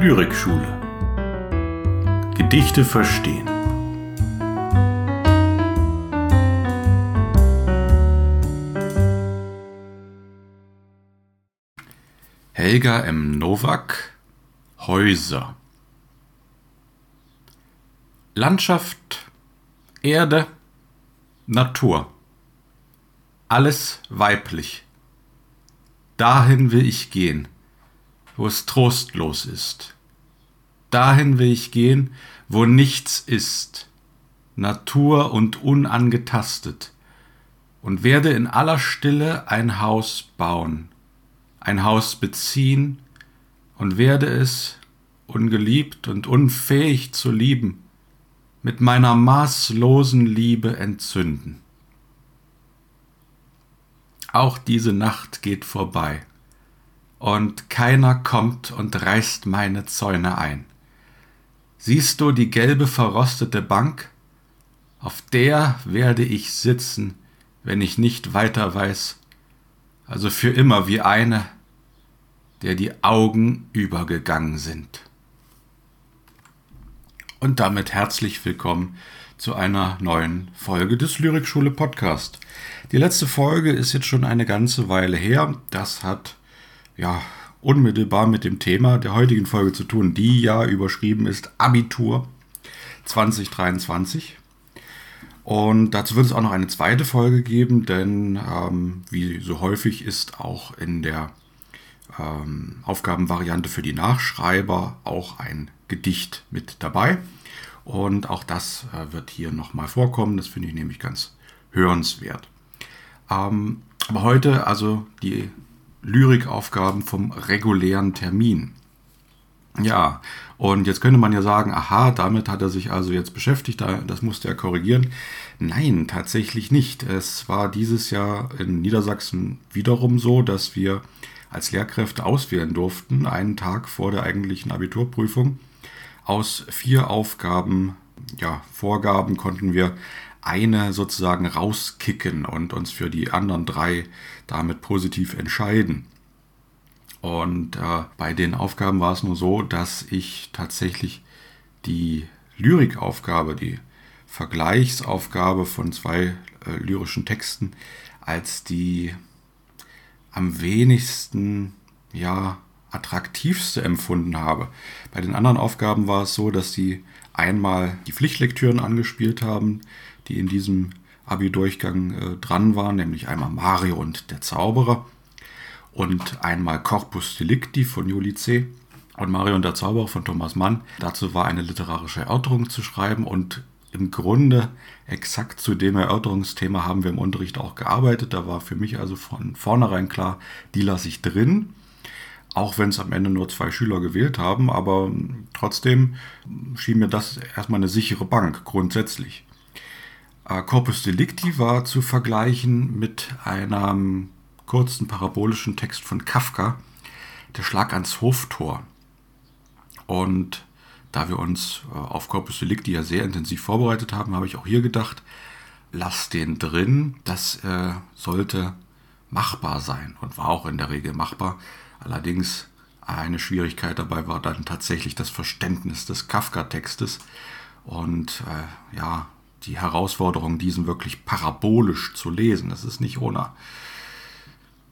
Lyrikschule. Gedichte verstehen. Helga M. Nowak Häuser Landschaft, Erde, Natur. Alles weiblich. Dahin will ich gehen, wo es trostlos ist. Dahin will ich gehen, wo nichts ist, Natur und unangetastet, und werde in aller Stille ein Haus bauen, ein Haus beziehen und werde es, ungeliebt und unfähig zu lieben, mit meiner maßlosen Liebe entzünden. Auch diese Nacht geht vorbei, und keiner kommt und reißt meine Zäune ein. Siehst du die gelbe verrostete Bank? Auf der werde ich sitzen, wenn ich nicht weiter weiß, also für immer wie eine, der die Augen übergegangen sind. Und damit herzlich willkommen zu einer neuen Folge des Lyrikschule Podcast. Die letzte Folge ist jetzt schon eine ganze Weile her. Das hat ja unmittelbar mit dem Thema der heutigen Folge zu tun, die ja überschrieben ist Abitur 2023. Und dazu wird es auch noch eine zweite Folge geben, denn ähm, wie so häufig ist auch in der ähm, Aufgabenvariante für die Nachschreiber auch ein Gedicht mit dabei. Und auch das äh, wird hier nochmal vorkommen. Das finde ich nämlich ganz hörenswert. Ähm, aber heute also die Lyrikaufgaben vom regulären Termin. Ja, und jetzt könnte man ja sagen, aha, damit hat er sich also jetzt beschäftigt, das musste er korrigieren. Nein, tatsächlich nicht. Es war dieses Jahr in Niedersachsen wiederum so, dass wir als Lehrkräfte auswählen durften, einen Tag vor der eigentlichen Abiturprüfung. Aus vier Aufgaben, ja, Vorgaben konnten wir eine sozusagen rauskicken und uns für die anderen drei damit positiv entscheiden. Und äh, bei den Aufgaben war es nur so, dass ich tatsächlich die Lyrikaufgabe, die Vergleichsaufgabe von zwei äh, lyrischen Texten als die am wenigsten ja attraktivste empfunden habe. Bei den anderen Aufgaben war es so, dass sie einmal die Pflichtlektüren angespielt haben, die in diesem Abi-Durchgang äh, dran waren, nämlich einmal Mario und der Zauberer und einmal Corpus Delicti von Juli C. und Mario und der Zauberer von Thomas Mann. Dazu war eine literarische Erörterung zu schreiben und im Grunde exakt zu dem Erörterungsthema haben wir im Unterricht auch gearbeitet. Da war für mich also von vornherein klar, die lasse ich drin. Auch wenn es am Ende nur zwei Schüler gewählt haben, aber trotzdem schien mir das erstmal eine sichere Bank grundsätzlich. Äh, Corpus Delicti war zu vergleichen mit einem kurzen parabolischen Text von Kafka, Der Schlag ans Hoftor. Und da wir uns äh, auf Corpus Delicti ja sehr intensiv vorbereitet haben, habe ich auch hier gedacht, lass den drin. Das äh, sollte machbar sein und war auch in der Regel machbar. Allerdings eine Schwierigkeit dabei war dann tatsächlich das Verständnis des Kafka-Textes und äh, ja, die Herausforderung, diesen wirklich parabolisch zu lesen. Das ist nicht ohne.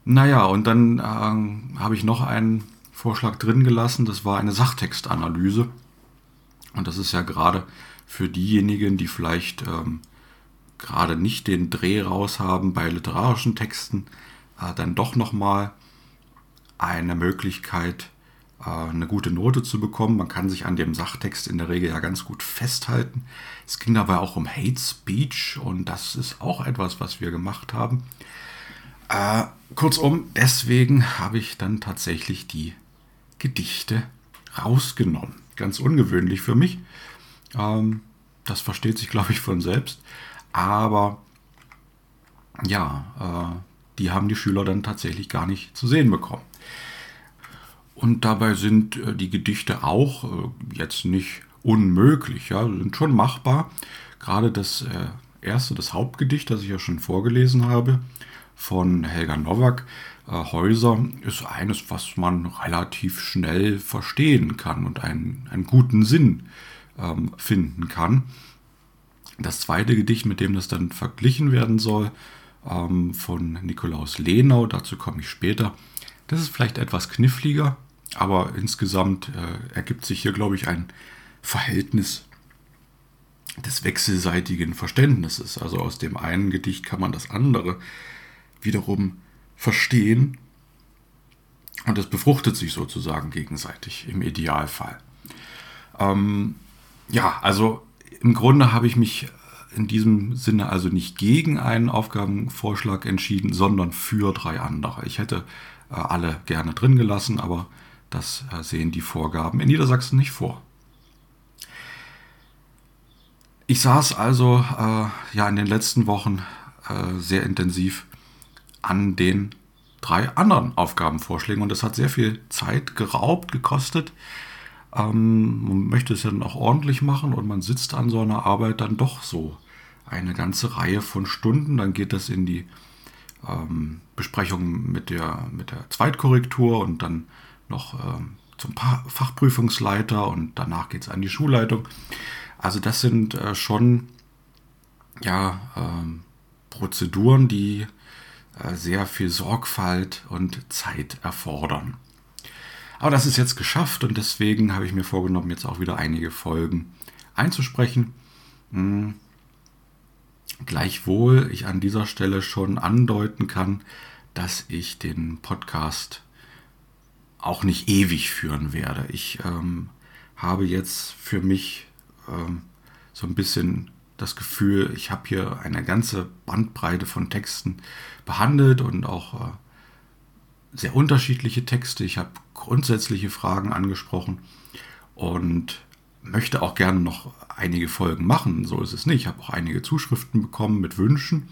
Naja, und dann äh, habe ich noch einen Vorschlag drin gelassen, das war eine Sachtextanalyse. Und das ist ja gerade für diejenigen, die vielleicht ähm, gerade nicht den Dreh raus haben bei literarischen Texten, äh, dann doch nochmal eine Möglichkeit, eine gute Note zu bekommen. Man kann sich an dem Sachtext in der Regel ja ganz gut festhalten. Es ging dabei auch um Hate Speech und das ist auch etwas, was wir gemacht haben. Äh, kurzum, deswegen habe ich dann tatsächlich die Gedichte rausgenommen. Ganz ungewöhnlich für mich. Ähm, das versteht sich, glaube ich, von selbst. Aber ja, äh, die haben die Schüler dann tatsächlich gar nicht zu sehen bekommen. Und dabei sind äh, die Gedichte auch äh, jetzt nicht unmöglich, ja, sind schon machbar. Gerade das äh, erste, das Hauptgedicht, das ich ja schon vorgelesen habe, von Helga Nowak, Häuser, ist eines, was man relativ schnell verstehen kann und einen, einen guten Sinn ähm, finden kann. Das zweite Gedicht, mit dem das dann verglichen werden soll, ähm, von Nikolaus Lenau, dazu komme ich später, das ist vielleicht etwas kniffliger, aber insgesamt äh, ergibt sich hier, glaube ich, ein Verhältnis des wechselseitigen Verständnisses. Also aus dem einen Gedicht kann man das andere wiederum verstehen und es befruchtet sich sozusagen gegenseitig im Idealfall. Ähm, ja, also im Grunde habe ich mich in diesem Sinne also nicht gegen einen Aufgabenvorschlag entschieden, sondern für drei andere. Ich hätte äh, alle gerne drin gelassen, aber das äh, sehen die Vorgaben in Niedersachsen nicht vor. Ich saß also äh, ja in den letzten Wochen äh, sehr intensiv an den drei anderen Aufgabenvorschlägen und das hat sehr viel Zeit geraubt, gekostet. Ähm, man möchte es ja dann auch ordentlich machen und man sitzt an so einer Arbeit dann doch so eine ganze Reihe von Stunden. Dann geht das in die ähm, Besprechung mit der, mit der Zweitkorrektur und dann noch ähm, zum Fachprüfungsleiter und danach geht es an die Schulleitung. Also das sind äh, schon ja, ähm, Prozeduren, die äh, sehr viel Sorgfalt und Zeit erfordern. Aber das ist jetzt geschafft und deswegen habe ich mir vorgenommen, jetzt auch wieder einige Folgen einzusprechen. Hm. Gleichwohl ich an dieser Stelle schon andeuten kann, dass ich den Podcast auch nicht ewig führen werde. Ich ähm, habe jetzt für mich ähm, so ein bisschen das Gefühl, ich habe hier eine ganze Bandbreite von Texten behandelt und auch äh, sehr unterschiedliche Texte. Ich habe grundsätzliche Fragen angesprochen und möchte auch gerne noch einige Folgen machen. So ist es nicht. Ich habe auch einige Zuschriften bekommen mit Wünschen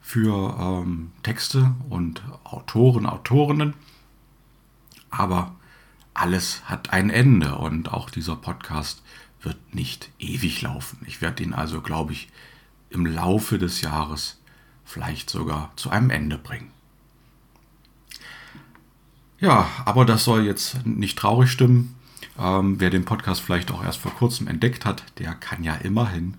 für ähm, Texte und Autoren, Autorinnen. Aber alles hat ein Ende und auch dieser Podcast wird nicht ewig laufen. Ich werde ihn also, glaube ich, im Laufe des Jahres vielleicht sogar zu einem Ende bringen. Ja, aber das soll jetzt nicht traurig stimmen. Ähm, wer den Podcast vielleicht auch erst vor kurzem entdeckt hat, der kann ja immerhin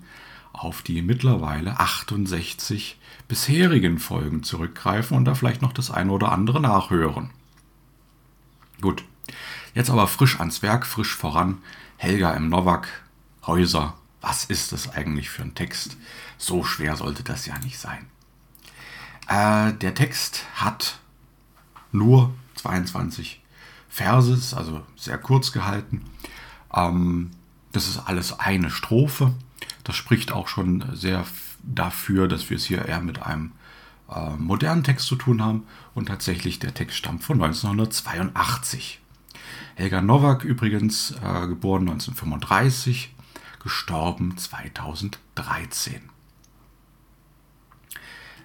auf die mittlerweile 68 bisherigen Folgen zurückgreifen und da vielleicht noch das eine oder andere nachhören. Gut, jetzt aber frisch ans Werk, frisch voran. Helga im Novak, Häuser. Was ist das eigentlich für ein Text? So schwer sollte das ja nicht sein. Äh, der Text hat nur 22 Verse, also sehr kurz gehalten. Ähm, das ist alles eine Strophe. Das spricht auch schon sehr dafür, dass wir es hier eher mit einem äh, modernen Text zu tun haben. Und tatsächlich, der Text stammt von 1982. Helga Nowak übrigens, äh, geboren 1935, gestorben 2013.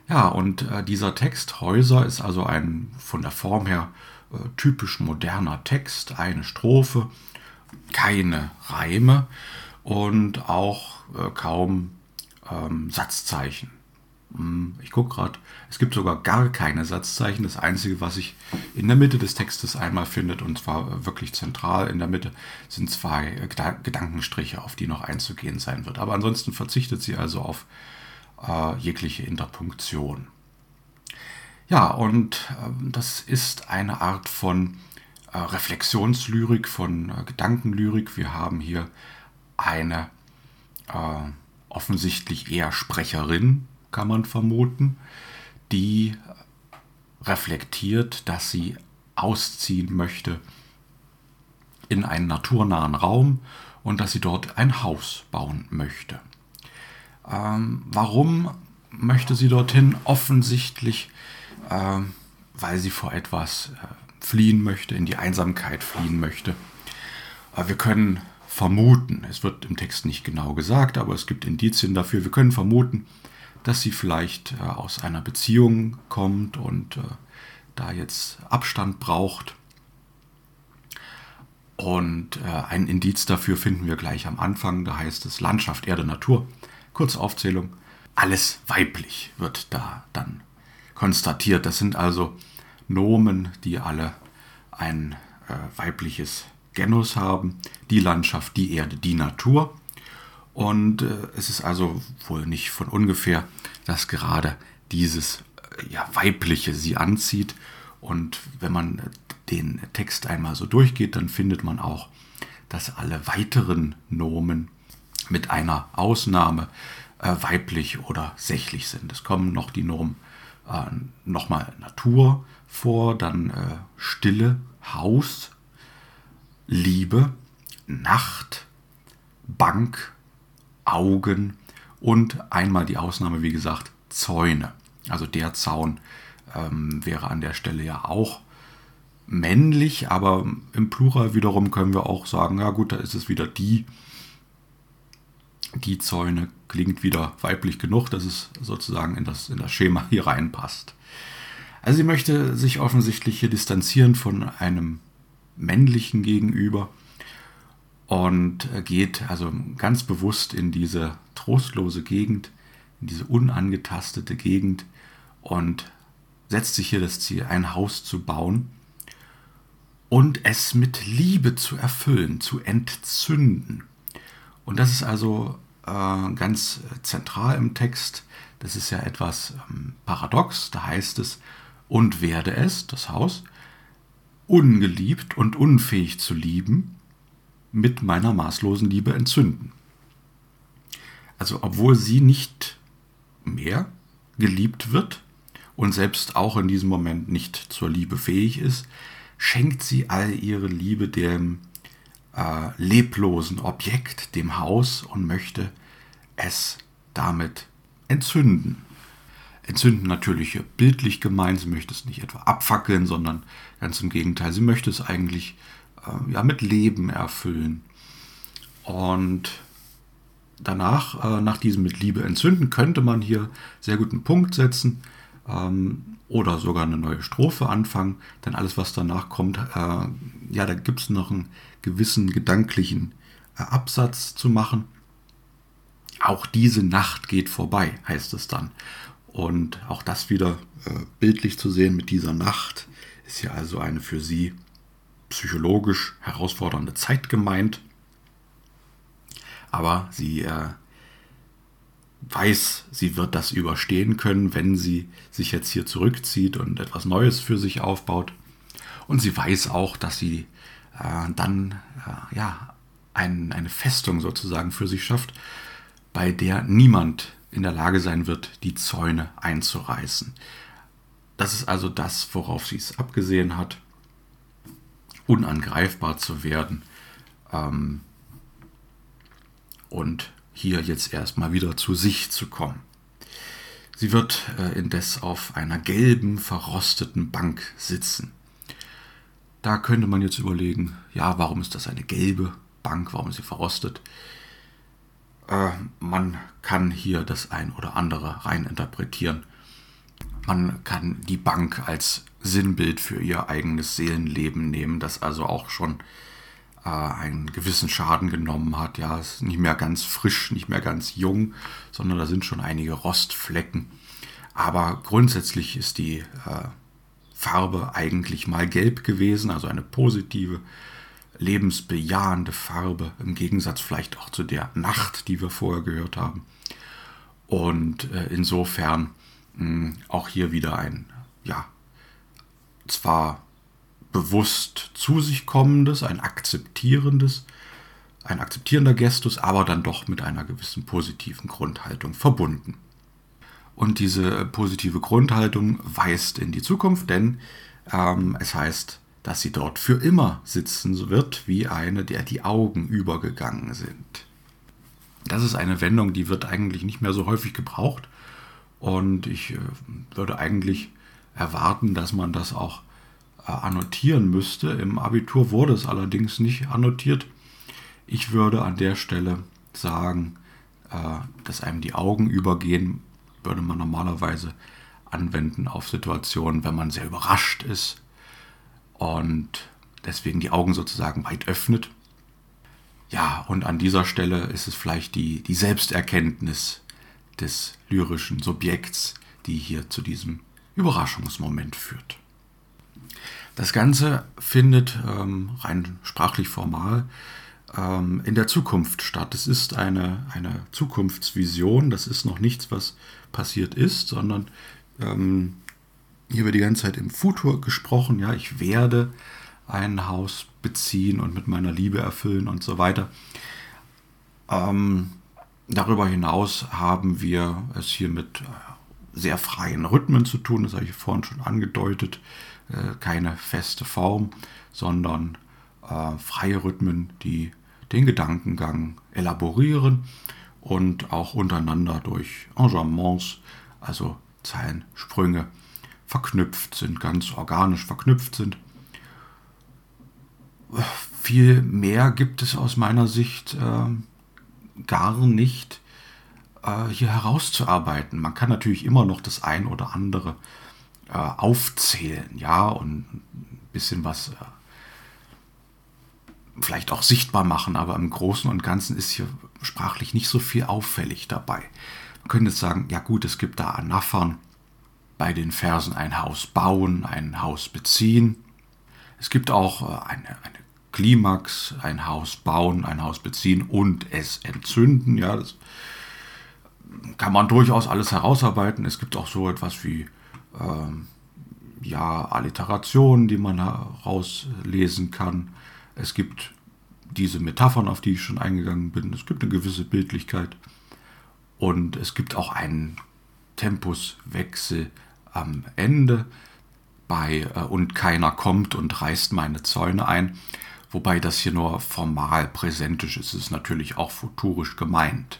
Ja, und äh, dieser Text Häuser ist also ein von der Form her äh, typisch moderner Text, eine Strophe, keine Reime und auch äh, kaum ähm, Satzzeichen. Hm, ich gucke gerade, es gibt sogar gar keine Satzzeichen. Das Einzige, was sich in der Mitte des Textes einmal findet, und zwar wirklich zentral in der Mitte, sind zwei Gedankenstriche, auf die noch einzugehen sein wird. Aber ansonsten verzichtet sie also auf äh, jegliche Interpunktion. Ja, und äh, das ist eine Art von äh, Reflexionslyrik, von äh, Gedankenlyrik. Wir haben hier eine äh, offensichtlich eher Sprecherin, kann man vermuten, die reflektiert, dass sie ausziehen möchte in einen naturnahen Raum und dass sie dort ein Haus bauen möchte. Ähm, warum möchte sie dorthin? Offensichtlich, äh, weil sie vor etwas äh, fliehen möchte, in die Einsamkeit fliehen möchte. Äh, wir können vermuten, es wird im Text nicht genau gesagt, aber es gibt Indizien dafür, wir können vermuten, dass sie vielleicht äh, aus einer Beziehung kommt und äh, da jetzt Abstand braucht. Und äh, ein Indiz dafür finden wir gleich am Anfang, da heißt es Landschaft, Erde, Natur. Kurze Aufzählung. Alles weiblich wird da dann konstatiert. Das sind also Nomen, die alle ein weibliches Genus haben. Die Landschaft, die Erde, die Natur. Und äh, es ist also wohl nicht von ungefähr, dass gerade dieses äh, ja, Weibliche sie anzieht. Und wenn man den Text einmal so durchgeht, dann findet man auch, dass alle weiteren Nomen mit einer Ausnahme äh, weiblich oder sächlich sind. Es kommen noch die Nomen äh, nochmal Natur vor, dann äh, Stille, Haus, Liebe, Nacht, Bank, Augen und einmal die Ausnahme, wie gesagt, Zäune. Also der Zaun ähm, wäre an der Stelle ja auch männlich, aber im Plural wiederum können wir auch sagen, ja gut, da ist es wieder die. Die Zäune klingt wieder weiblich genug, dass es sozusagen in das, in das Schema hier reinpasst. Also sie möchte sich offensichtlich hier distanzieren von einem männlichen Gegenüber und geht also ganz bewusst in diese trostlose Gegend, in diese unangetastete Gegend und setzt sich hier das Ziel, ein Haus zu bauen und es mit Liebe zu erfüllen, zu entzünden. Und das ist also äh, ganz zentral im Text. Das ist ja etwas ähm, paradox. Da heißt es, und werde es, das Haus, ungeliebt und unfähig zu lieben, mit meiner maßlosen Liebe entzünden. Also obwohl sie nicht mehr geliebt wird und selbst auch in diesem Moment nicht zur Liebe fähig ist, schenkt sie all ihre Liebe dem äh, leblosen Objekt, dem Haus und möchte es damit entzünden. Entzünden natürlich bildlich gemeint, sie möchte es nicht etwa abfackeln, sondern ganz im Gegenteil, sie möchte es eigentlich äh, ja, mit Leben erfüllen. Und danach, äh, nach diesem mit Liebe entzünden, könnte man hier sehr gut einen Punkt setzen ähm, oder sogar eine neue Strophe anfangen. Denn alles, was danach kommt, äh, ja, da gibt es noch einen gewissen gedanklichen äh, Absatz zu machen. Auch diese Nacht geht vorbei, heißt es dann. Und auch das wieder äh, bildlich zu sehen mit dieser Nacht ist ja also eine für sie psychologisch herausfordernde Zeit gemeint. Aber sie äh, weiß, sie wird das überstehen können, wenn sie sich jetzt hier zurückzieht und etwas Neues für sich aufbaut. Und sie weiß auch, dass sie äh, dann äh, ja, ein, eine Festung sozusagen für sich schafft, bei der niemand in der Lage sein wird, die Zäune einzureißen. Das ist also das, worauf sie es abgesehen hat unangreifbar zu werden. Ähm, und hier jetzt erstmal wieder zu sich zu kommen. Sie wird äh, indes auf einer gelben, verrosteten Bank sitzen. Da könnte man jetzt überlegen, ja, warum ist das eine gelbe Bank, warum ist sie verrostet? Äh, man kann hier das ein oder andere rein interpretieren. Man kann die Bank als Sinnbild für ihr eigenes Seelenleben nehmen, das also auch schon äh, einen gewissen Schaden genommen hat. Ja, ist nicht mehr ganz frisch, nicht mehr ganz jung, sondern da sind schon einige Rostflecken. Aber grundsätzlich ist die äh, Farbe eigentlich mal gelb gewesen, also eine positive, lebensbejahende Farbe, im Gegensatz vielleicht auch zu der Nacht, die wir vorher gehört haben. Und äh, insofern mh, auch hier wieder ein ja, zwar bewusst zu sich kommendes, ein akzeptierendes, ein akzeptierender Gestus, aber dann doch mit einer gewissen positiven Grundhaltung verbunden. Und diese positive Grundhaltung weist in die Zukunft, denn ähm, es heißt, dass sie dort für immer sitzen wird, wie eine, der die Augen übergegangen sind. Das ist eine Wendung, die wird eigentlich nicht mehr so häufig gebraucht. Und ich äh, würde eigentlich erwarten, dass man das auch äh, annotieren müsste. Im Abitur wurde es allerdings nicht annotiert. Ich würde an der Stelle sagen, äh, dass einem die Augen übergehen, würde man normalerweise anwenden auf Situationen, wenn man sehr überrascht ist und deswegen die Augen sozusagen weit öffnet. Ja, und an dieser Stelle ist es vielleicht die, die Selbsterkenntnis des lyrischen Subjekts, die hier zu diesem Überraschungsmoment führt. Das Ganze findet ähm, rein sprachlich formal ähm, in der Zukunft statt. Es ist eine, eine Zukunftsvision, das ist noch nichts, was passiert ist, sondern ähm, hier wird die ganze Zeit im Futur gesprochen, ja, ich werde ein Haus beziehen und mit meiner Liebe erfüllen und so weiter. Ähm, darüber hinaus haben wir es hier mit sehr freien Rhythmen zu tun, das habe ich vorhin schon angedeutet, äh, keine feste Form, sondern äh, freie Rhythmen, die den Gedankengang elaborieren und auch untereinander durch Engagements, also Zeilensprünge, verknüpft sind, ganz organisch verknüpft sind. Viel mehr gibt es aus meiner Sicht äh, gar nicht äh, hier herauszuarbeiten. Man kann natürlich immer noch das ein oder andere äh, aufzählen, ja, und ein bisschen was äh, vielleicht auch sichtbar machen, aber im Großen und Ganzen ist hier sprachlich nicht so viel auffällig dabei. Man könnte jetzt sagen, ja gut, es gibt da Anaphern bei den Versen ein Haus bauen, ein Haus beziehen. Es gibt auch äh, eine, eine Klimax, ein Haus bauen, ein Haus beziehen und es entzünden. Ja, das kann man durchaus alles herausarbeiten. Es gibt auch so etwas wie ähm, ja, Alliterationen, die man herauslesen kann. Es gibt diese Metaphern, auf die ich schon eingegangen bin. Es gibt eine gewisse Bildlichkeit. Und es gibt auch einen Tempuswechsel am Ende bei äh, und keiner kommt und reißt meine Zäune ein. Wobei das hier nur formal präsentisch ist, es ist natürlich auch futurisch gemeint.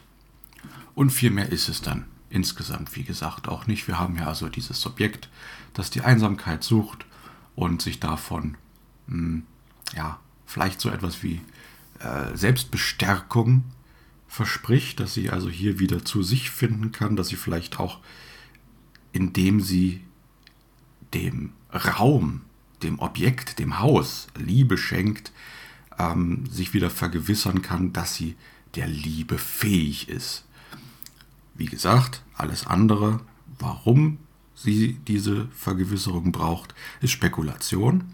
Und viel mehr ist es dann insgesamt, wie gesagt, auch nicht. Wir haben ja also dieses Subjekt, das die Einsamkeit sucht und sich davon, mh, hm, ja, vielleicht so etwas wie äh, Selbstbestärkung verspricht, dass sie also hier wieder zu sich finden kann, dass sie vielleicht auch, indem sie dem Raum, dem Objekt, dem Haus Liebe schenkt, ähm, sich wieder vergewissern kann, dass sie der Liebe fähig ist. Wie gesagt, alles andere, warum sie diese Vergewisserung braucht, ist Spekulation.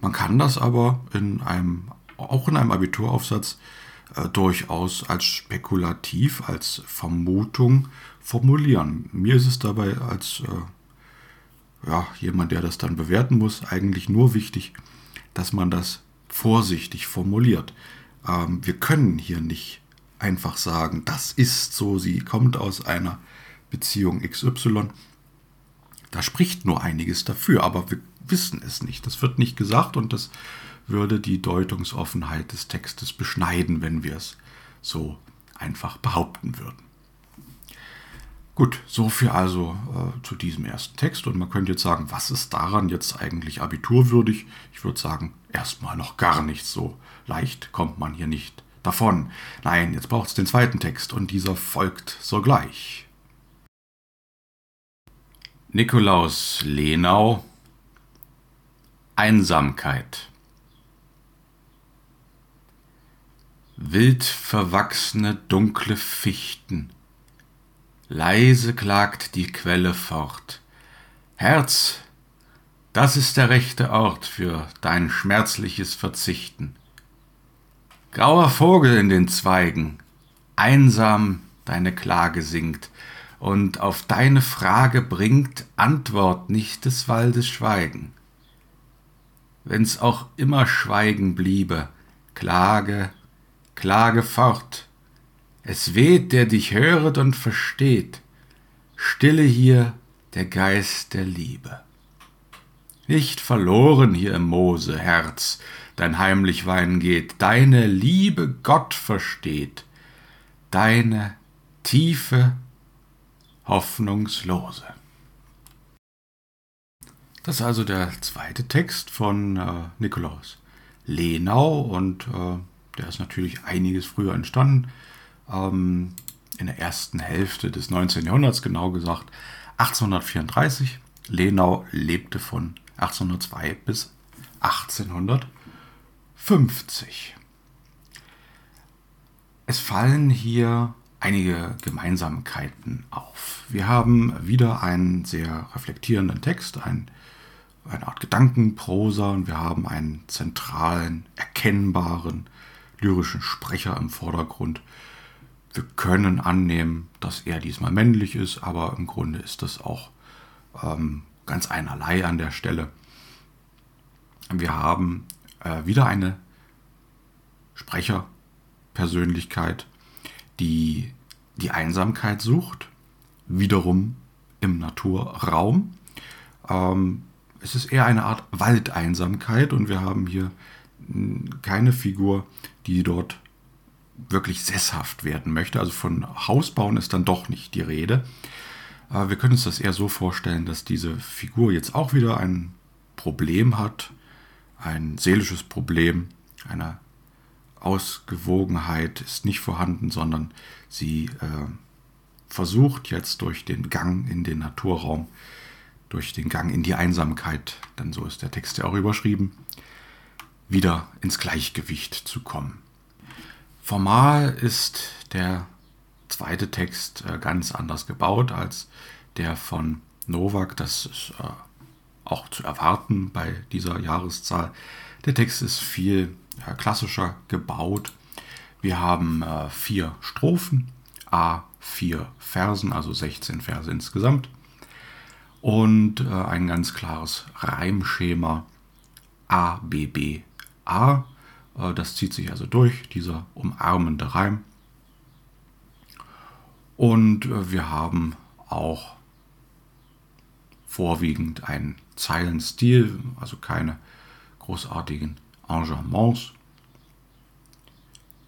Man kann das aber in einem, auch in einem Abituraufsatz äh, durchaus als spekulativ, als Vermutung formulieren. Mir ist es dabei als äh, ja, jemand, der das dann bewerten muss, eigentlich nur wichtig, dass man das vorsichtig formuliert. Ähm, wir können hier nicht einfach sagen, das ist so, sie kommt aus einer Beziehung XY. Da spricht nur einiges dafür, aber wir wissen es nicht. Das wird nicht gesagt und das würde die Deutungsoffenheit des Textes beschneiden, wenn wir es so einfach behaupten würden. Gut, so viel also äh, zu diesem ersten Text. Und man könnte jetzt sagen, was ist daran jetzt eigentlich abiturwürdig? Ich würde sagen, erstmal noch gar nichts. So leicht kommt man hier nicht davon. Nein, jetzt braucht es den zweiten Text und dieser folgt sogleich. Nikolaus Lenau Einsamkeit Wild verwachsene dunkle Fichten Leise klagt die Quelle fort. Herz, das ist der rechte Ort für dein schmerzliches Verzichten. Grauer Vogel in den Zweigen, einsam deine Klage singt, und auf deine Frage bringt Antwort nicht des Waldes Schweigen. Wenn's auch immer Schweigen bliebe, klage, klage fort. Es weht, der dich höret und versteht. Stille hier der Geist der Liebe. Nicht verloren hier im Moose, Herz, dein heimlich Weinen geht, deine Liebe Gott versteht, deine tiefe hoffnungslose. Das ist also der zweite Text von äh, Nikolaus Lenau und äh, der ist natürlich einiges früher entstanden. Ähm, in der ersten Hälfte des 19. Jahrhunderts, genau gesagt 1834. Lenau lebte von 1802 bis 1850. Es fallen hier einige Gemeinsamkeiten auf. Wir haben wieder einen sehr reflektierenden Text, ein, eine Art Gedankenprosa und wir haben einen zentralen, erkennbaren, lyrischen Sprecher im Vordergrund. Wir können annehmen, dass er diesmal männlich ist, aber im Grunde ist das auch ähm, ganz einerlei an der Stelle. Wir haben äh, wieder eine Sprecherpersönlichkeit, die die Einsamkeit sucht, wiederum im Naturraum. Ähm, es ist eher eine Art Waldeinsamkeit und wir haben hier keine Figur, die dort wirklich sesshaft werden möchte. Also von Hausbauen ist dann doch nicht die Rede. Äh, wir können uns das eher so vorstellen, dass diese Figur jetzt auch wieder ein Problem hat, ein seelisches Problem, eine Ausgewogenheit ist nicht vorhanden, sondern sie äh, versucht jetzt durch den Gang in den Naturraum, durch den Gang in die Einsamkeit, denn so ist der Text ja auch überschrieben, wieder ins Gleichgewicht zu kommen. Formal ist der zweite Text äh, ganz anders gebaut als der von Novak. Das ist äh, auch zu erwarten bei dieser Jahreszahl. Der Text ist viel äh, klassischer gebaut. Wir haben äh, vier Strophen, a vier Versen, also 16 Verse insgesamt. Und äh, ein ganz klares Reimschema A, B, B, A. Äh, das zieht sich also durch, dieser umarmende Reim. Und äh, wir haben auch vorwiegend einen Zeilenstil, also keine großartigen Engagements.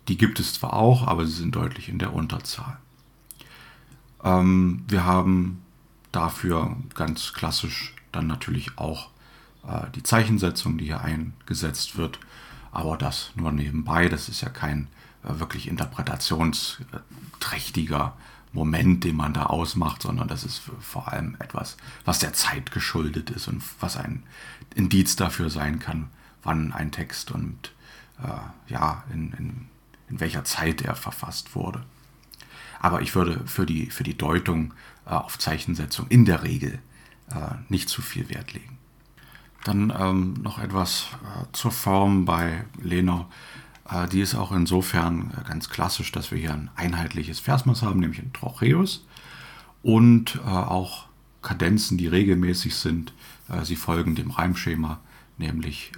Die gibt es zwar auch, aber sie sind deutlich in der Unterzahl. Ähm, wir haben dafür ganz klassisch dann natürlich auch äh, die Zeichensetzung, die hier eingesetzt wird, aber das nur nebenbei. Das ist ja kein äh, wirklich interpretationsträchtiger Moment, den man da ausmacht, sondern das ist vor allem etwas, was der Zeit geschuldet ist und was ein Indiz dafür sein kann, wann ein Text und äh, ja, in, in in welcher Zeit er verfasst wurde. Aber ich würde für die, für die Deutung äh, auf Zeichensetzung in der Regel äh, nicht zu viel Wert legen. Dann ähm, noch etwas äh, zur Form bei Lenau. Äh, die ist auch insofern äh, ganz klassisch, dass wir hier ein einheitliches Versmaß haben, nämlich ein Trocheus. Und äh, auch Kadenzen, die regelmäßig sind. sie folgen dem Reimschema, nämlich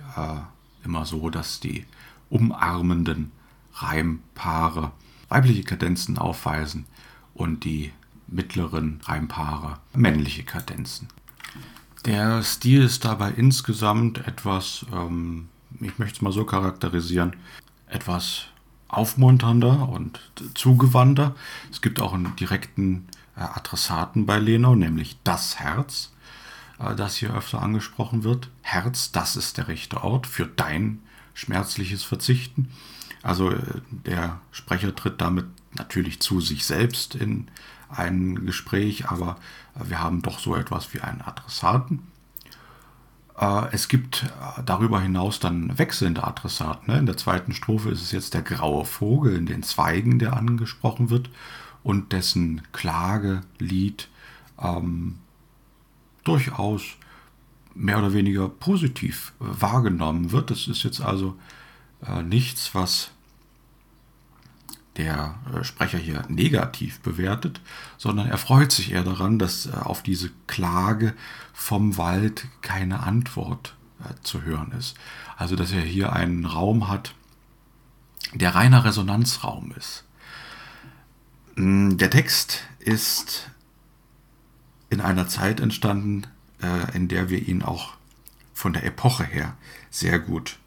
immer so, dass die umarmenden Reimpaare weibliche Kadenzen aufweisen und die mittleren Reimpaare männliche Kadenzen. Der Stil ist dabei insgesamt etwas, ähm, ich möchte es mal so charakterisieren, etwas aufmunternder und zugewandter. Es gibt auch einen direkten äh, Adressaten bei Lenau, nämlich das Herz, äh, das hier öfter angesprochen wird. Herz, das ist der rechte Ort für dein schmerzliches Verzichten. Also äh, der Sprecher tritt damit natürlich zu sich selbst in ein Gespräch, aber wir haben doch so etwas wie einen Adressaten. Äh, es gibt darüber hinaus dann wechselnde Adressaten. Ne? In der zweiten Strophe ist es jetzt der graue Vogel in den Zweigen, der angesprochen wird und dessen Klagelied ähm, durchaus mehr oder weniger positiv wahrgenommen wird. Das ist jetzt also äh, nichts, was der äh, Sprecher hier negativ bewertet, sondern er freut sich eher daran, dass äh, auf diese Klage vom Wald keine Antwort äh, zu hören ist. Also dass er hier einen Raum hat, der reiner Resonanzraum ist. Mm, der Text ist in einer Zeit entstanden, in der wir ihn auch von der Epoche her sehr gut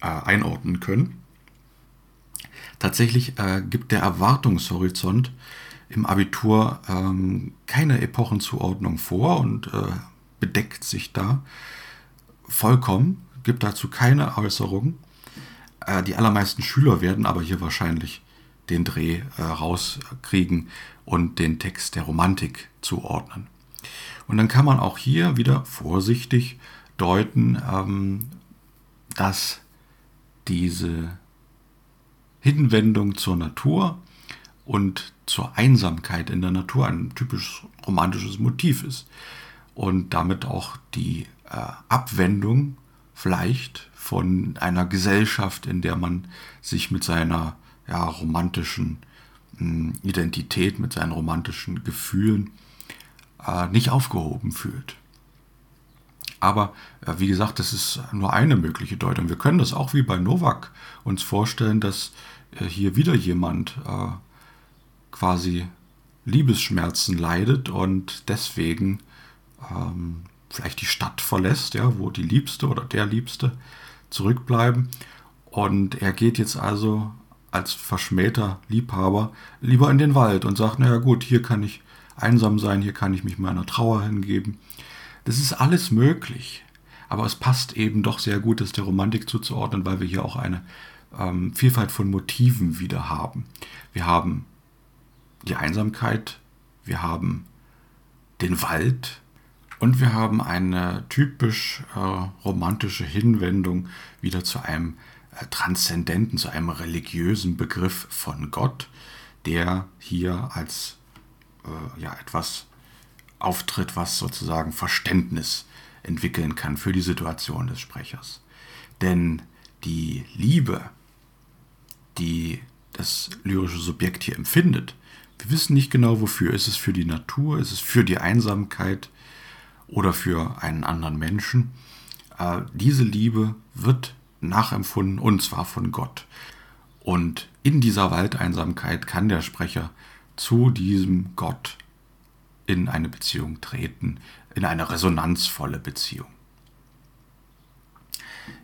einordnen können. Tatsächlich äh, gibt der Erwartungshorizont im Abitur ähm, keine Epochenzuordnung vor und äh, bedeckt sich da vollkommen, gibt dazu keine Äußerung. Äh, die allermeisten Schüler werden aber hier wahrscheinlich den Dreh äh, rauskriegen und den Text der Romantik zuordnen. Und dann kann man auch hier wieder vorsichtig deuten, ähm, dass diese Hinwendung zur Natur und zur Einsamkeit in der Natur ein typisch romantisches Motiv ist. Und damit auch die äh, Abwendung vielleicht von einer Gesellschaft, in der man sich mit seiner ja, romantischen mh, hm, Identität, mit seinen romantischen Gefühlen äh, nicht aufgehoben fühlt. Aber äh, wie gesagt, das ist nur eine mögliche Deutung. Wir können das auch wie bei Novak uns vorstellen, dass äh, hier wieder jemand äh, quasi Liebesschmerzen leidet und deswegen ähm, vielleicht die Stadt verlässt, ja, wo die Liebste oder der Liebste zurückbleiben. Und er geht jetzt also als verschmähter Liebhaber lieber in den Wald und sagt, naja gut, hier kann ich einsam sein, hier kann ich mich meiner Trauer hingeben. Das ist alles möglich. Aber es passt eben doch sehr gut, das der Romantik zuzuordnen, weil wir hier auch eine ähm, Vielfalt von Motiven wieder haben. Wir haben die Einsamkeit, wir haben den Wald und wir haben eine typisch äh, romantische Hinwendung wieder zu einem äh, transzendenten, zu einem religiösen Begriff von Gott, der hier als äh, ja, etwas auftritt, was sozusagen Verständnis entwickeln kann für die Situation des Sprechers. Denn die Liebe, die das lyrische Subjekt hier empfindet, wir wissen nicht genau wofür. Ist es für die Natur, ist es für die Einsamkeit oder für einen anderen Menschen? Äh, diese Liebe wird nachempfunden und zwar von Gott. Und in dieser Waldeinsamkeit kann der Sprecher zu diesem Gott in eine Beziehung treten, in eine resonanzvolle Beziehung.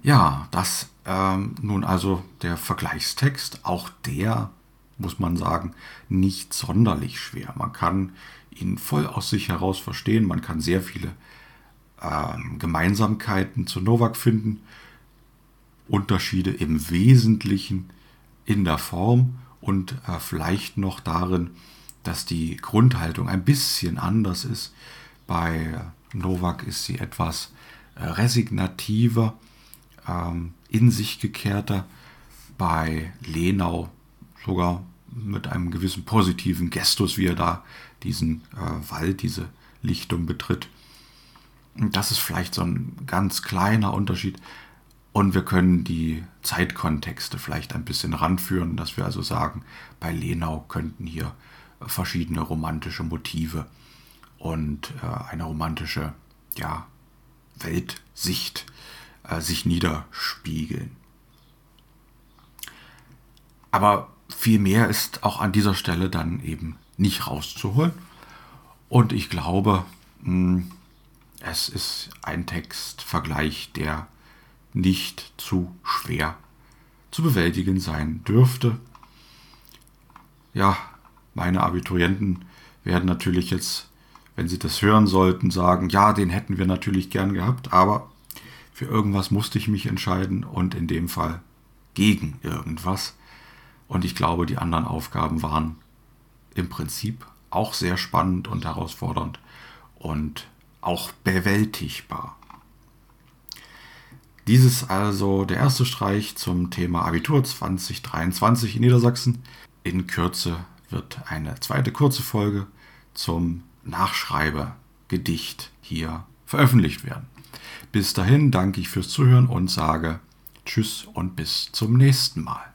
Ja, das ähm, nun also der Vergleichstext, auch der, muss man sagen, nicht sonderlich schwer. Man kann ihn voll aus sich heraus verstehen, man kann sehr viele ähm, Gemeinsamkeiten zu Novak finden, Unterschiede im Wesentlichen in der Form und äh, vielleicht noch darin, dass die Grundhaltung ein bisschen anders ist. Bei Novak ist sie etwas äh, resignativer, ähm, in sich gekehrter. Bei Lenau sogar mit einem gewissen positiven Gestus, wie er da diesen äh, Wald, diese Lichtung betritt. Das ist vielleicht so ein ganz kleiner Unterschied. Und wir können die Zeitkontexte vielleicht ein bisschen ranführen, dass wir also sagen, bei Lenau könnten hier verschiedene romantische Motive und äh, eine romantische ja, Weltsicht äh, sich niederspiegeln. Aber viel mehr ist auch an dieser Stelle dann eben nicht rauszuholen. Und ich glaube, hm, es ist ein Textvergleich, der nicht zu schwer zu bewältigen sein dürfte. Ja, meine Abiturienten werden natürlich jetzt, wenn sie das hören sollten, sagen, ja, den hätten wir natürlich gern gehabt, aber für irgendwas musste ich mich entscheiden und in dem Fall gegen irgendwas. Und ich glaube, die anderen Aufgaben waren im Prinzip auch sehr spannend und herausfordernd und auch bewältigbar. Dieses also der erste Streich zum Thema Abitur 2023 in Niedersachsen. In Kürze wird eine zweite kurze Folge zum Nachschreibegedicht hier veröffentlicht werden. Bis dahin danke ich fürs Zuhören und sage Tschüss und bis zum nächsten Mal.